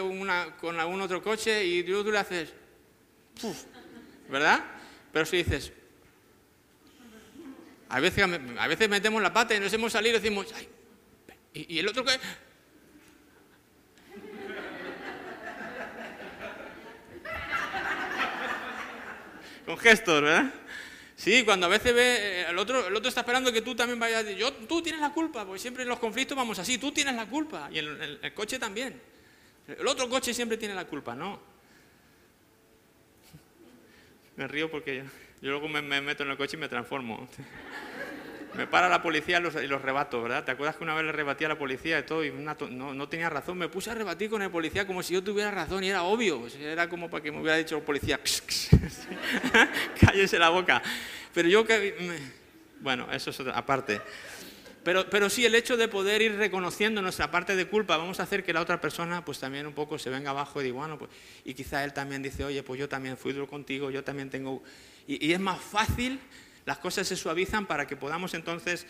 con algún otro coche y tú, le haces, ¿verdad? Pero si dices, a veces, metemos la pata y nos hemos salido y decimos, ¿y, el otro qué? Con gestos, ¿verdad? Sí, cuando a veces ve, eh, el otro, el otro está esperando que tú también vayas, yo, tú tienes la culpa, porque siempre en los conflictos vamos así, tú tienes la culpa, y el, el, coche también. El otro coche siempre tiene la culpa, ¿no? <laughs> Me río porque yo, yo luego me, me, meto en el coche y me transformo. <laughs> Me para la policía y los, rebato, ¿verdad? ¿Te acuerdas que una vez le rebatí a la policía y todo y no, no, tenía razón? Me puse a rebatir con el policía como si yo tuviera razón y era obvio. Era como para que me hubiera dicho el policía, <laughs> cállese la boca. Pero yo que... Bueno, eso es otra aparte. Pero, pero sí, el hecho de poder ir reconociendo nuestra parte de culpa, vamos a hacer que la otra persona pues también un poco se venga abajo y diga, bueno, pues, y quizá él también dice, oye, pues yo también fui duro contigo, yo también tengo... y es más fácil las cosas se suavizan para que podamos entonces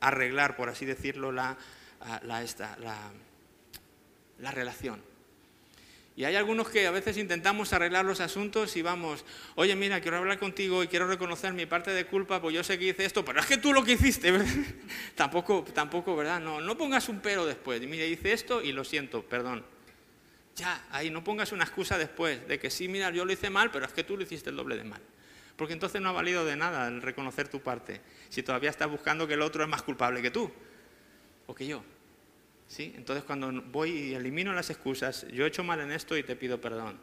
arreglar, por así decirlo, la, la, relación. Y hay algunos que a veces intentamos arreglar los asuntos y vamos, oye, mira, quiero hablar contigo y quiero reconocer mi parte de culpa, pues yo sé que hice esto, pero es que tú lo que hiciste, <laughs> ¿verdad? tampoco, tampoco, ¿verdad? No, no pongas un pero después. Mira, hice esto y lo siento, perdón. Ya, ahí no pongas una excusa después de que sí, mira, yo lo hice mal, pero es que tú lo hiciste el doble de mal. Porque entonces no ha valido de nada el reconocer tu parte. Si todavía estás buscando que el otro es más culpable que tú o que yo. ¿Sí? Entonces cuando voy y elimino las excusas, yo he hecho mal en esto y te pido perdón.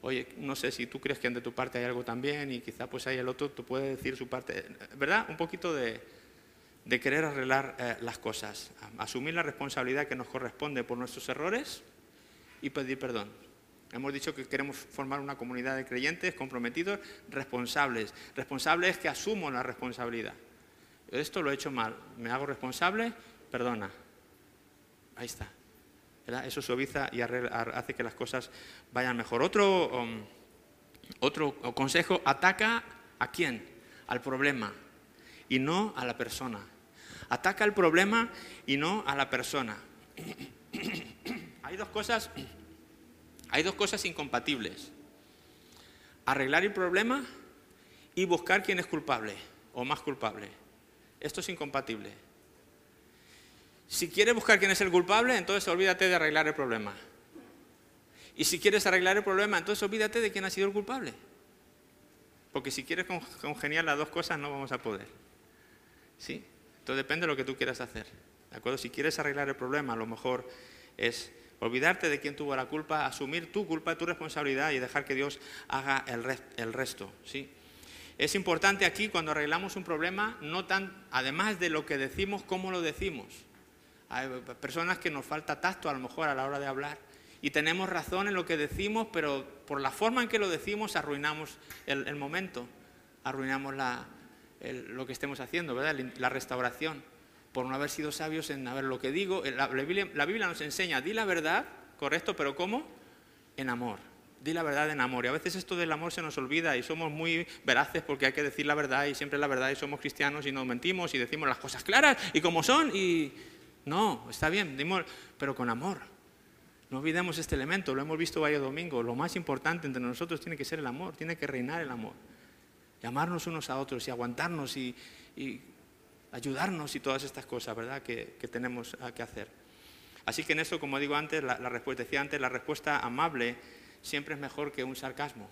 oye, no sé si tú crees que de tu parte hay algo también y quizá pues hay el otro, tú puedes decir su parte, ¿verdad? Un poquito de, querer arreglar eh, las cosas, asumir la responsabilidad que nos corresponde por nuestros errores y pedir perdón. Hemos dicho que queremos formar una comunidad de creyentes comprometidos, responsables. Responsables que asumo la responsabilidad. Esto lo he hecho mal, me hago responsable, perdona. Ahí está. Eso suaviza y hace que las cosas vayan mejor. Otro, um, otro consejo, ataca a quién? Al problema y no a la persona. Ataca al problema y no a la persona. <coughs> Hay dos cosas hay dos cosas incompatibles. Arreglar el problema y buscar quién es culpable o más culpable. Esto es incompatible. Si quieres buscar quién es el culpable, entonces olvídate de arreglar el problema. Y si quieres arreglar el problema, entonces olvídate de quién ha sido el culpable. Porque si quieres congeniar las dos cosas, no vamos a poder. ¿Sí? Entonces depende de lo que tú quieras hacer. ¿De acuerdo? Si quieres arreglar el problema, a lo mejor es Olvidarte de quién tuvo la culpa, asumir tu culpa, tu responsabilidad y dejar que Dios haga el, resto. ¿sí? Es importante aquí cuando arreglamos un problema, no tan, además de lo que decimos, cómo lo decimos. Hay personas que nos falta tacto a lo mejor a la hora de hablar y tenemos razón en lo que decimos, pero por la forma en que lo decimos arruinamos el, momento, arruinamos lo que estemos haciendo, ¿verdad? la restauración por no haber sido sabios en ver lo que digo. La, Biblia, nos enseña, di la verdad, correcto, pero ¿cómo? En amor. Di la verdad en amor. Y a veces esto del amor se nos olvida y somos muy veraces porque hay que decir la verdad y siempre la verdad y somos cristianos y no mentimos y decimos las cosas claras y como son y no, está bien, pero con amor. No olvidemos este elemento, lo hemos visto varios domingos. Lo más importante entre nosotros tiene que ser el amor, tiene que reinar el amor. Llamarnos unos a otros y aguantarnos y ayudarnos y todas estas cosas, ¿verdad?, que, tenemos que hacer. Así que en eso, como digo antes, la, respuesta, decía antes, la respuesta amable siempre es mejor que un sarcasmo.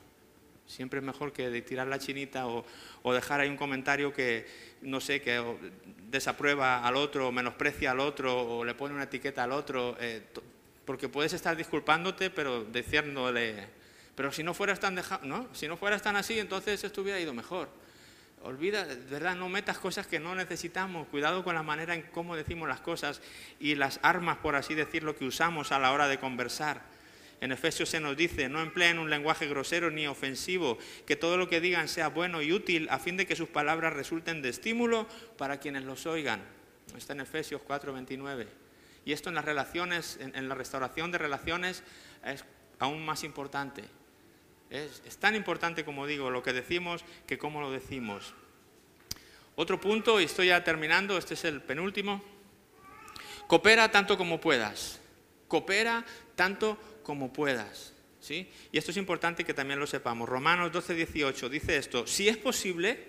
Siempre es mejor que tirar la chinita o, dejar ahí un comentario que, no sé, que desaprueba al otro, o menosprecia al otro, o le pone una etiqueta al otro, eh, porque puedes estar disculpándote, pero diciéndole, pero si no fueras tan ¿no? Si no fueras tan así, entonces esto hubiera ido mejor. Olvida, verdad, no metas cosas que no necesitamos. Cuidado con la manera en cómo decimos las cosas y las armas, por así decirlo, que usamos a la hora de conversar. En Efesios se nos dice, no empleen un lenguaje grosero ni ofensivo, que todo lo que digan sea bueno y útil a fin de que sus palabras resulten de estímulo para quienes los oigan. Está en Efesios 4:29. Y esto en las relaciones, en la restauración de relaciones, es aún más importante. Es, tan importante, como digo, lo que decimos que cómo lo decimos. Otro punto, y estoy ya terminando, este es el penúltimo. Coopera tanto como puedas. Coopera tanto como puedas. ¿sí? Y esto es importante que también lo sepamos. Romanos 12, 18 dice esto, si es posible,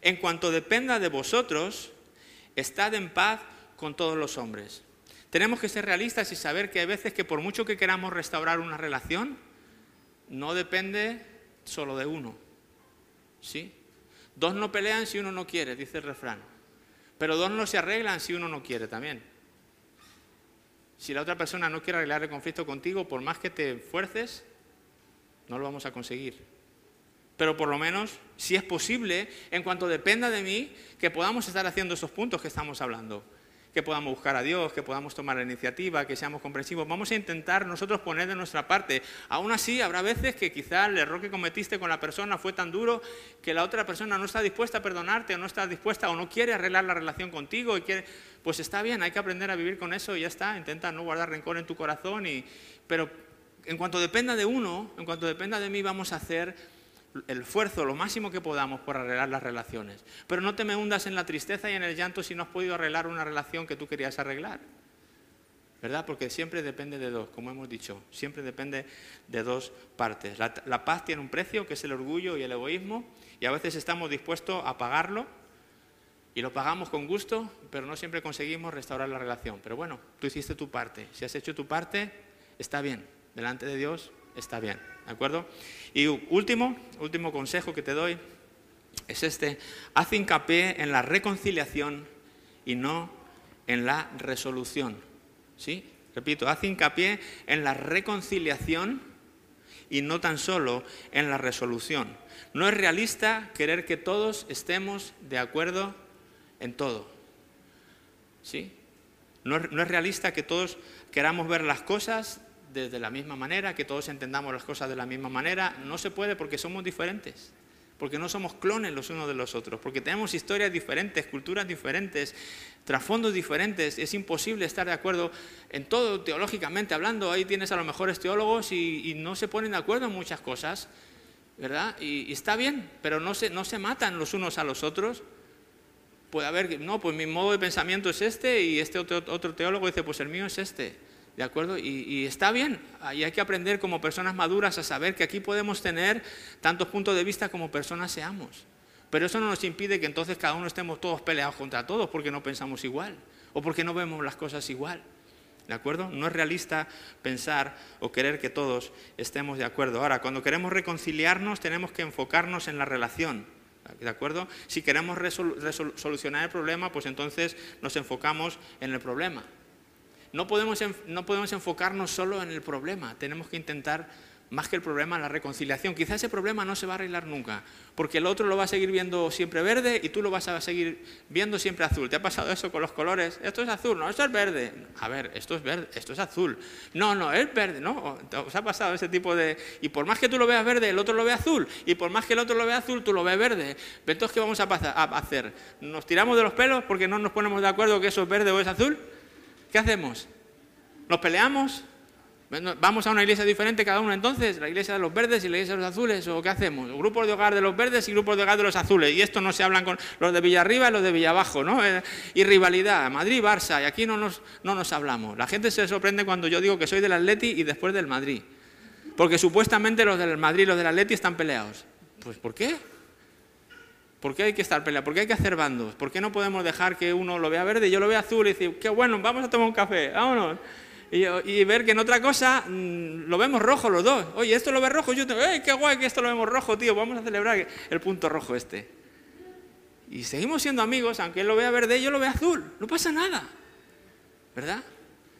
en cuanto dependa de vosotros, estad en paz con todos los hombres. Tenemos que ser realistas y saber que hay veces que por mucho que queramos restaurar una relación, no depende solo de uno. ¿Sí? Dos no pelean si uno no quiere, dice el refrán. Pero dos no se arreglan si uno no quiere también. Si la otra persona no quiere arreglar el conflicto contigo, por más que te esfuerces, no lo vamos a conseguir. Pero por lo menos, si es posible, en cuanto dependa de mí, que podamos estar haciendo esos puntos que estamos hablando que podamos buscar a Dios, que podamos tomar la iniciativa, que seamos comprensivos. Vamos a intentar nosotros poner de nuestra parte. Aún así, habrá veces que quizá el error que cometiste con la persona fue tan duro que la otra persona no está dispuesta a perdonarte o no está dispuesta o no quiere arreglar la relación contigo y quiere, pues está bien, hay que aprender a vivir con eso y ya está. Intenta no guardar rencor en tu corazón y, pero en cuanto dependa de uno, en cuanto dependa de mí, vamos a hacer el esfuerzo, lo máximo que podamos por arreglar las relaciones. Pero no te me hundas en la tristeza y en el llanto si no has podido arreglar una relación que tú querías arreglar. ¿Verdad? Porque siempre depende de dos, como hemos dicho, siempre depende de dos partes. La, la, paz tiene un precio, que es el orgullo y el egoísmo, y a veces estamos dispuestos a pagarlo, y lo pagamos con gusto, pero no siempre conseguimos restaurar la relación. Pero bueno, tú hiciste tu parte, si has hecho tu parte, está bien, delante de Dios está bien, ¿de acuerdo? Y último, último consejo que te doy es este, haz hincapié en la reconciliación y no en la resolución, ¿sí? Repito, haz hincapié en la reconciliación y no tan solo en la resolución. No es realista querer que todos estemos de acuerdo en todo. ¿Sí? No no es realista que todos queramos ver las cosas de la misma manera, que todos entendamos las cosas de la misma manera. No se puede porque somos diferentes, porque no somos clones los unos de los otros, porque tenemos historias diferentes, culturas diferentes, trasfondos diferentes. Es imposible estar de acuerdo en todo teológicamente hablando. Ahí tienes a los mejores teólogos y, no se ponen de acuerdo en muchas cosas, ¿verdad? Y, está bien, pero no se, no se matan los unos a los otros. Puede haber, no, pues mi modo de pensamiento es este y este otro, otro teólogo dice, pues el mío es este. ¿De acuerdo? Y, está bien, y hay que aprender como personas maduras a saber que aquí podemos tener tantos puntos de vista como personas seamos. Pero eso no nos impide que entonces cada uno estemos todos peleados contra todos porque no pensamos igual o porque no vemos las cosas igual. ¿De acuerdo? No es realista pensar o querer que todos estemos de acuerdo. Ahora, cuando queremos reconciliarnos tenemos que enfocarnos en la relación. ¿De acuerdo? Si queremos solucionar el problema, pues entonces nos enfocamos en el problema. No podemos, no podemos enfocarnos solo en el problema, tenemos que intentar más que el problema, la reconciliación. Quizá ese problema no se va a arreglar nunca, porque el otro lo va a seguir viendo siempre verde y tú lo vas a seguir viendo siempre azul. ¿Te ha pasado eso con los colores? Esto es azul, no, esto es verde. A ver, esto es verde, esto es azul. No, no, es verde, ¿no? ¿Os ha pasado ese tipo de... Y por más que tú lo veas verde, el otro lo ve azul. Y por más que el otro lo vea azul, tú lo ves verde. Entonces, ¿qué vamos a hacer? ¿Nos tiramos de los pelos porque no nos ponemos de acuerdo que eso es verde o es azul? ¿Qué hacemos? ¿Nos peleamos? ¿Vamos a una iglesia diferente cada uno entonces? ¿La iglesia de los verdes y la iglesia de los azules? ¿O qué hacemos? Grupos de hogar de los verdes y grupos de hogar de los azules. Y esto no se hablan con los de Villarriba y los de Villabajo, ¿no? Eh, y rivalidad, Madrid-Barça, y aquí no nos, no nos hablamos. La gente se sorprende cuando yo digo que soy del Atleti y después del Madrid. Porque supuestamente los del Madrid y los del Atleti están peleados. Pues ¿por qué? ¿Por qué hay que estar peleando? ¿Por qué hay que hacer bandos? ¿Por qué no podemos dejar que uno lo vea verde y yo lo vea azul y decir, qué bueno, vamos a tomar un café, vámonos? Y, ver que en otra cosa mm, lo vemos rojo los dos. Oye, esto lo ve rojo, yo tengo, ¡ay, qué guay que esto lo vemos rojo, tío! Vamos a celebrar el punto rojo este. Y seguimos siendo amigos, aunque él lo vea verde y yo lo vea azul. No pasa nada. ¿Verdad?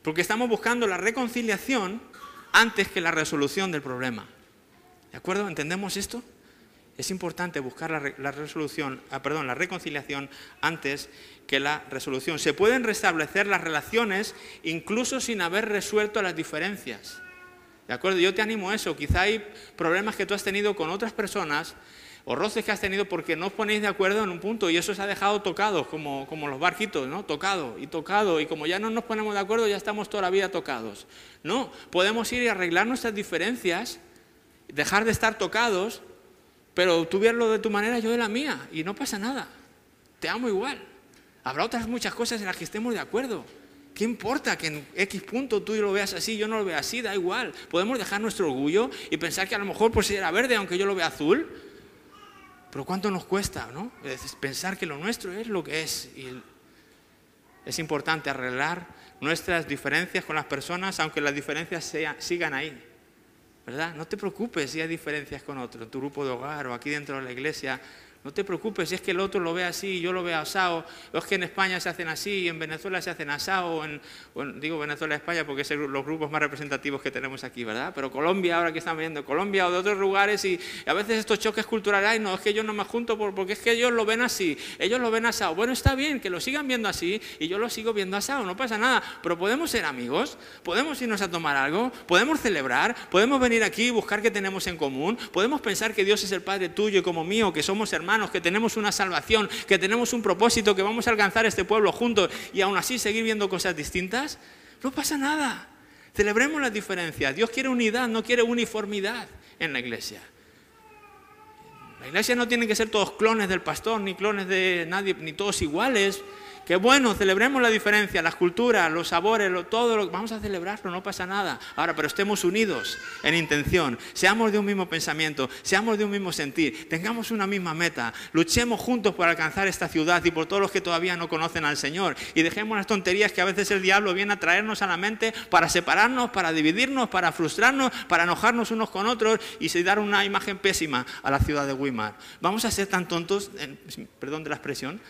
Porque estamos buscando la reconciliación antes que la resolución del problema. ¿De acuerdo? ¿Entendemos esto? Es importante buscar la, resolución, ah, perdón, la reconciliación antes que la resolución. Se pueden restablecer las relaciones incluso sin haber resuelto las diferencias. ¿De acuerdo? Yo te animo a eso. Quizá hay problemas que tú has tenido con otras personas o roces que has tenido porque no os ponéis de acuerdo en un punto y eso se ha dejado tocado, como, como los barquitos, ¿no? Tocado y tocado y como ya no nos ponemos de acuerdo ya estamos toda la vida tocados. No, podemos ir y arreglar nuestras diferencias, dejar de estar tocados pero tú lo de tu manera, yo de la mía, y no pasa nada. Te amo igual. Habrá otras muchas cosas en las que estemos de acuerdo. ¿Qué importa que en X punto tú lo veas así, yo no lo vea así? Da igual. Podemos dejar nuestro orgullo y pensar que a lo mejor pues era verde aunque yo lo vea azul. Pero ¿cuánto nos cuesta, no? Pensar que lo nuestro es lo que es. Y es importante arreglar nuestras diferencias con las personas, aunque las diferencias sigan ahí. ¿Verdad? No te preocupes si hay diferencias con otro, tu grupo de hogar o aquí dentro de la iglesia. No te preocupes si es que el otro lo ve así yo lo veo asado, es que en España se hacen así y en Venezuela se hacen asado, en, digo Venezuela y España porque son los grupos más representativos que tenemos aquí, ¿verdad? Pero Colombia, ahora que están viendo Colombia o de otros lugares, y a veces estos choques culturales, ay, no, es que yo no me junto porque es que ellos lo ven así, ellos lo ven asado. Bueno, está bien que lo sigan viendo así y yo lo sigo viendo asado, no pasa nada, pero podemos ser amigos, podemos irnos a tomar algo, podemos celebrar, podemos venir aquí y buscar qué tenemos en común, podemos pensar que Dios es el Padre tuyo y como mío, que somos hermanos que tenemos una salvación, que tenemos un propósito, que vamos a alcanzar este pueblo juntos y aún así seguir viendo cosas distintas, no pasa nada. Celebremos las diferencias. Dios quiere unidad, no quiere uniformidad en la iglesia. La iglesia no tiene que ser todos clones del pastor, ni clones de nadie, ni todos iguales. Qué bueno, celebremos la diferencia, las culturas, los sabores, todo lo vamos a celebrarlo, no pasa nada. Ahora, pero estemos unidos en intención, seamos de un mismo pensamiento, seamos de un mismo sentir, tengamos una misma meta, luchemos juntos por alcanzar esta ciudad y por todos los que todavía no conocen al Señor y dejemos las tonterías que a veces el diablo viene a traernos a la mente para separarnos, para dividirnos, para frustrarnos, para enojarnos unos con otros y dar una imagen pésima a la ciudad de Weimar. Vamos a ser tan tontos, perdón de la expresión,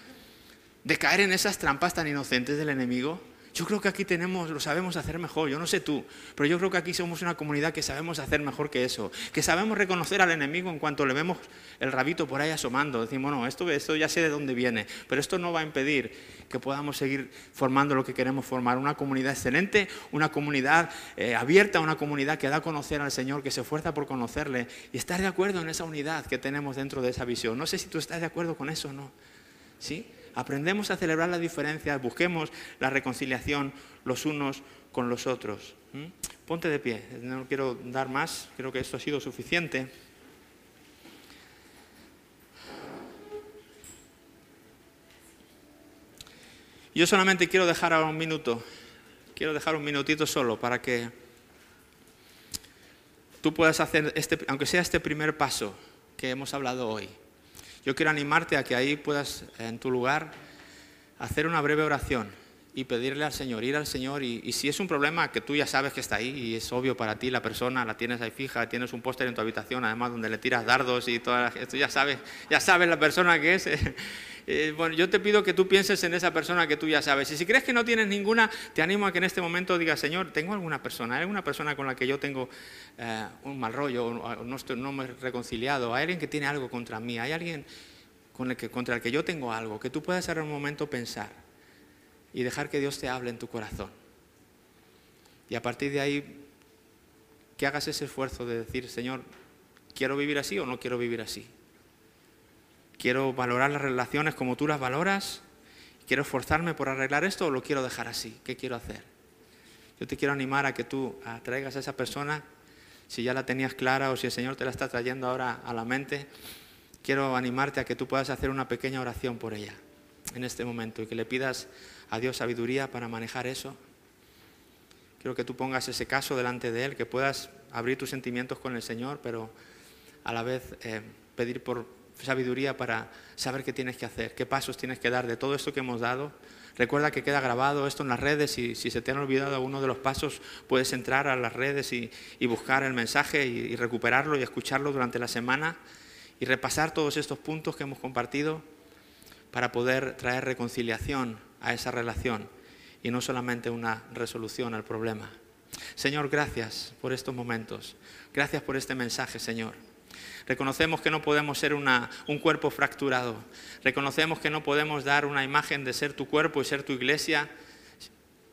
de caer en esas trampas tan inocentes del enemigo. Yo creo que aquí tenemos, lo sabemos hacer mejor, yo no sé tú, pero yo creo que aquí somos una comunidad que sabemos hacer mejor que eso, que sabemos reconocer al enemigo en cuanto le vemos el rabito por ahí asomando. Decimos, no, esto, esto ya sé de dónde viene, pero esto no va a impedir que podamos seguir formando lo que queremos formar, una comunidad excelente, una comunidad eh, abierta, una comunidad que da a conocer al Señor, que se esfuerza por conocerle y estar de acuerdo en esa unidad que tenemos dentro de esa visión. No sé si tú estás de acuerdo con eso o no. ¿Sí? Aprendemos a celebrar las diferencias, busquemos la reconciliación los unos con los otros. Ponte de pie, no quiero dar más, creo que esto ha sido suficiente. Yo solamente quiero dejar ahora un minuto, quiero dejar un minutito solo para que tú puedas hacer, este, aunque sea este primer paso que hemos hablado hoy. Yo quiero animarte a que ahí puedas, en tu lugar, hacer una breve oración y pedirle al Señor, ir al Señor y, si es un problema que tú ya sabes que está ahí y es obvio para ti, la persona la tienes ahí fija, tienes un póster en tu habitación, además donde le tiras dardos y toda esto ya sabes, ya sabes la persona que es. <laughs> Eh, bueno, yo te pido que tú pienses en esa persona que tú ya sabes. Y si crees que no tienes ninguna, te animo a que en este momento digas, Señor, tengo alguna persona, hay alguna persona con la que yo tengo eh, un mal rollo, no, estoy, no me he reconciliado, hay alguien que tiene algo contra mí, hay alguien con el que, contra el que yo tengo algo, que tú puedas en un momento pensar y dejar que Dios te hable en tu corazón. Y a partir de ahí, que hagas ese esfuerzo de decir, Señor, ¿quiero vivir así o no quiero vivir así? Quiero valorar las relaciones como tú las valoras. Quiero esforzarme por arreglar esto o lo quiero dejar así. ¿Qué quiero hacer? Yo te quiero animar a que tú traigas a esa persona, si ya la tenías clara o si el Señor te la está trayendo ahora a la mente, quiero animarte a que tú puedas hacer una pequeña oración por ella en este momento y que le pidas a Dios sabiduría para manejar eso. Quiero que tú pongas ese caso delante de Él, que puedas abrir tus sentimientos con el Señor, pero a la vez eh, pedir por sabiduría para saber qué tienes que hacer, qué pasos tienes que dar de todo esto que hemos dado. Recuerda que queda grabado esto en las redes y si se te han olvidado alguno de los pasos, puedes entrar a las redes y, buscar el mensaje y, recuperarlo y escucharlo durante la semana y repasar todos estos puntos que hemos compartido para poder traer reconciliación a esa relación y no solamente una resolución al problema. Señor, gracias por estos momentos. Gracias por este mensaje, Señor. Reconocemos que no podemos ser un cuerpo fracturado. Reconocemos que no podemos dar una imagen de ser tu cuerpo y ser tu iglesia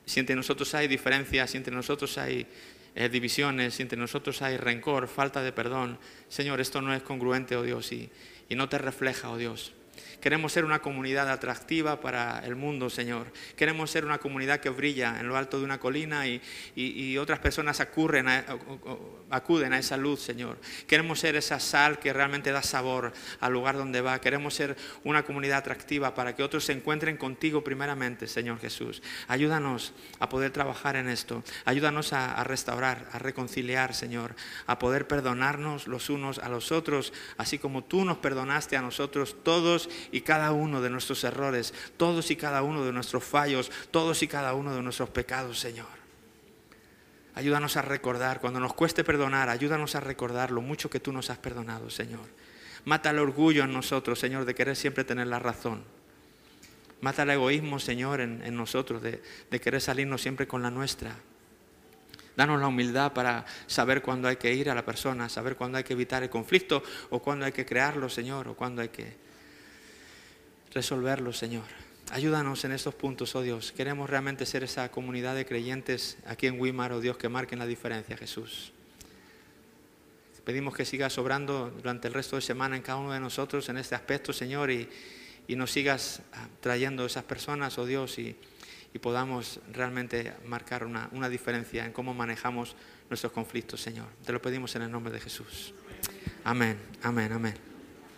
si entre nosotros hay diferencias, si entre nosotros hay eh, divisiones, si entre nosotros hay rencor, falta de perdón. Señor, esto no es congruente, oh Dios, y no te refleja, oh Dios. Queremos ser una comunidad atractiva para el mundo, Señor. Queremos ser una comunidad que brilla en lo alto de una colina y, otras personas acuden a esa luz, Señor. Queremos ser esa sal que realmente da sabor al lugar donde va. Queremos ser una comunidad atractiva para que otros se encuentren contigo primeramente, Señor Jesús. Ayúdanos a poder trabajar en esto. Ayúdanos a restaurar, a reconciliar, Señor. A poder perdonarnos los unos a los otros, así como tú nos perdonaste a nosotros todos y cada uno de nuestros errores, todos y cada uno de nuestros fallos, todos y cada uno de nuestros pecados, Señor. Ayúdanos a recordar, cuando nos cueste perdonar, ayúdanos a recordar lo mucho que tú nos has perdonado, Señor. Mata el orgullo en nosotros, Señor, de querer siempre tener la razón. Mata el egoísmo, Señor, en, nosotros, de, de querer salirnos siempre con la nuestra. Danos la humildad para saber cuándo hay que ir a la persona, saber cuándo hay que evitar el conflicto o cuándo hay que crearlo, Señor, o cuándo hay que resolverlo, Señor. Ayúdanos en estos puntos, oh Dios. Queremos realmente ser esa comunidad de creyentes aquí en Wimar, oh Dios, que marquen la diferencia, Jesús. Pedimos que sigas obrando durante el resto de semana en cada uno de nosotros en este aspecto, Señor, y, nos sigas ah, trayendo esas personas, oh Dios, y, podamos realmente marcar una, una diferencia en cómo manejamos nuestros conflictos, Señor. Te lo pedimos en el nombre de Jesús. Amén, amén, amén.